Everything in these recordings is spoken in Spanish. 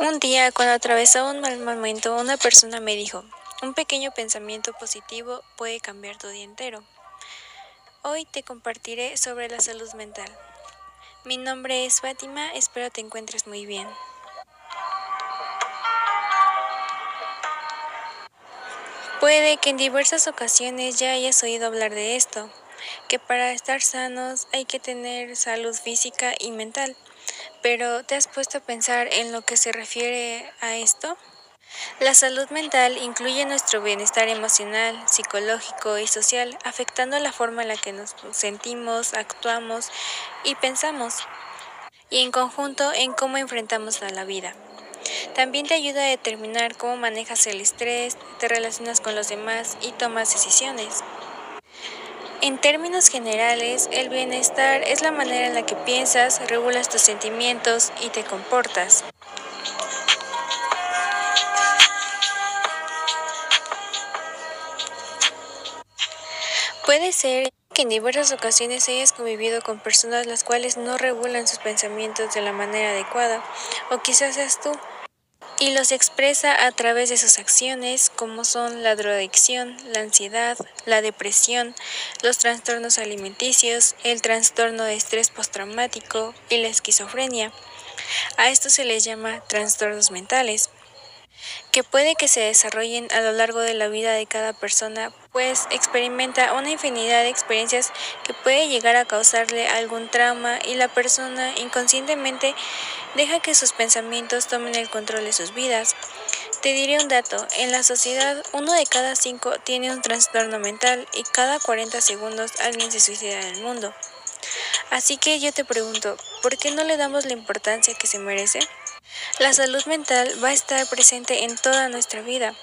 Un día, cuando atravesaba un mal momento, una persona me dijo, un pequeño pensamiento positivo puede cambiar tu día entero. Hoy te compartiré sobre la salud mental. Mi nombre es Fátima, espero te encuentres muy bien. Puede que en diversas ocasiones ya hayas oído hablar de esto, que para estar sanos hay que tener salud física y mental. Pero ¿te has puesto a pensar en lo que se refiere a esto? La salud mental incluye nuestro bienestar emocional, psicológico y social, afectando la forma en la que nos sentimos, actuamos y pensamos, y en conjunto en cómo enfrentamos a la vida. También te ayuda a determinar cómo manejas el estrés, te relacionas con los demás y tomas decisiones. En términos generales, el bienestar es la manera en la que piensas, regulas tus sentimientos y te comportas. Puede ser que en diversas ocasiones hayas convivido con personas las cuales no regulan sus pensamientos de la manera adecuada, o quizás seas tú y los expresa a través de sus acciones como son la drogadicción, la ansiedad, la depresión, los trastornos alimenticios, el trastorno de estrés postraumático y la esquizofrenia. A esto se les llama trastornos mentales que puede que se desarrollen a lo largo de la vida de cada persona, pues experimenta una infinidad de experiencias que puede llegar a causarle algún trauma y la persona inconscientemente deja que sus pensamientos tomen el control de sus vidas. Te diré un dato, en la sociedad uno de cada cinco tiene un trastorno mental y cada 40 segundos alguien se suicida en el mundo. Así que yo te pregunto, ¿por qué no le damos la importancia que se merece? La salud mental va a estar presente en toda nuestra vida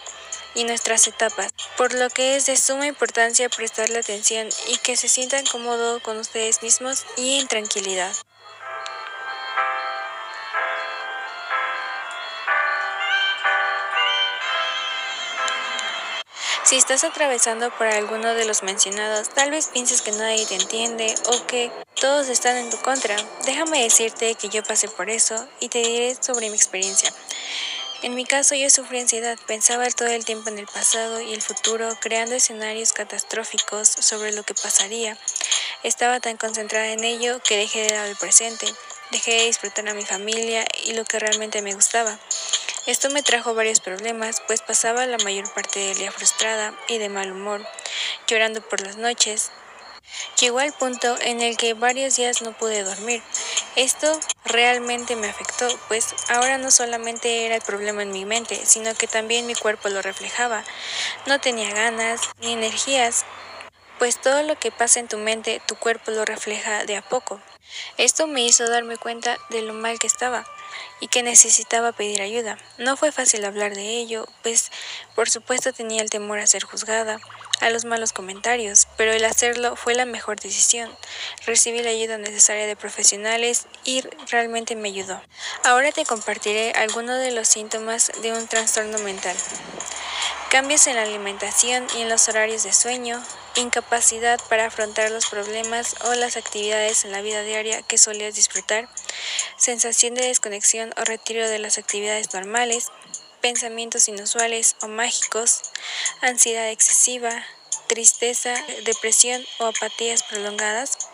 y nuestras etapas, por lo que es de suma importancia prestarle atención y que se sientan cómodos con ustedes mismos y en tranquilidad. Si estás atravesando por alguno de los mencionados, tal vez pienses que nadie te entiende o que todos están en tu contra. Déjame decirte que yo pasé por eso y te diré sobre mi experiencia. En mi caso yo sufrí ansiedad, pensaba todo el tiempo en el pasado y el futuro, creando escenarios catastróficos sobre lo que pasaría. Estaba tan concentrada en ello que dejé de dar el presente, dejé de disfrutar a mi familia y lo que realmente me gustaba. Esto me trajo varios problemas, pues pasaba la mayor parte del día frustrada y de mal humor, llorando por las noches. Llegó al punto en el que varios días no pude dormir. Esto realmente me afectó, pues ahora no solamente era el problema en mi mente, sino que también mi cuerpo lo reflejaba. No tenía ganas ni energías, pues todo lo que pasa en tu mente, tu cuerpo lo refleja de a poco. Esto me hizo darme cuenta de lo mal que estaba y que necesitaba pedir ayuda. No fue fácil hablar de ello, pues por supuesto tenía el temor a ser juzgada, a los malos comentarios, pero el hacerlo fue la mejor decisión. Recibí la ayuda necesaria de profesionales y realmente me ayudó. Ahora te compartiré algunos de los síntomas de un trastorno mental. Cambios en la alimentación y en los horarios de sueño, incapacidad para afrontar los problemas o las actividades en la vida diaria que solías disfrutar, sensación de desconexión o retiro de las actividades normales, pensamientos inusuales o mágicos, ansiedad excesiva, tristeza, depresión o apatías prolongadas,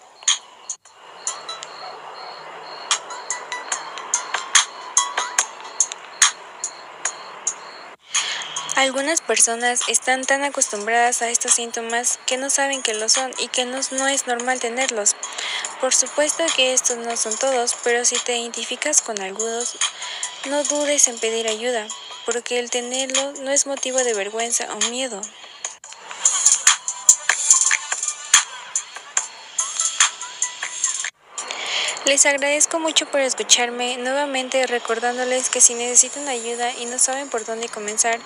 Algunas personas están tan acostumbradas a estos síntomas que no saben que lo son y que no, es normal tenerlos. Por supuesto que estos no son todos, pero si te identificas con algunos, no dudes en pedir ayuda, porque el tenerlo no es motivo de vergüenza o miedo. Les agradezco mucho por escucharme, nuevamente recordándoles que si necesitan ayuda y no saben por dónde comenzar,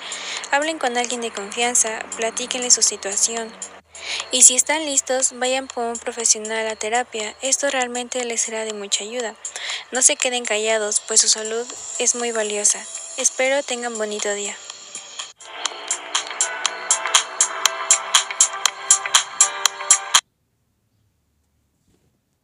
hablen con alguien de confianza, platíquenle su situación. Y si están listos, vayan con un profesional a terapia, esto realmente les será de mucha ayuda. No se queden callados, pues su salud es muy valiosa. Espero tengan bonito día.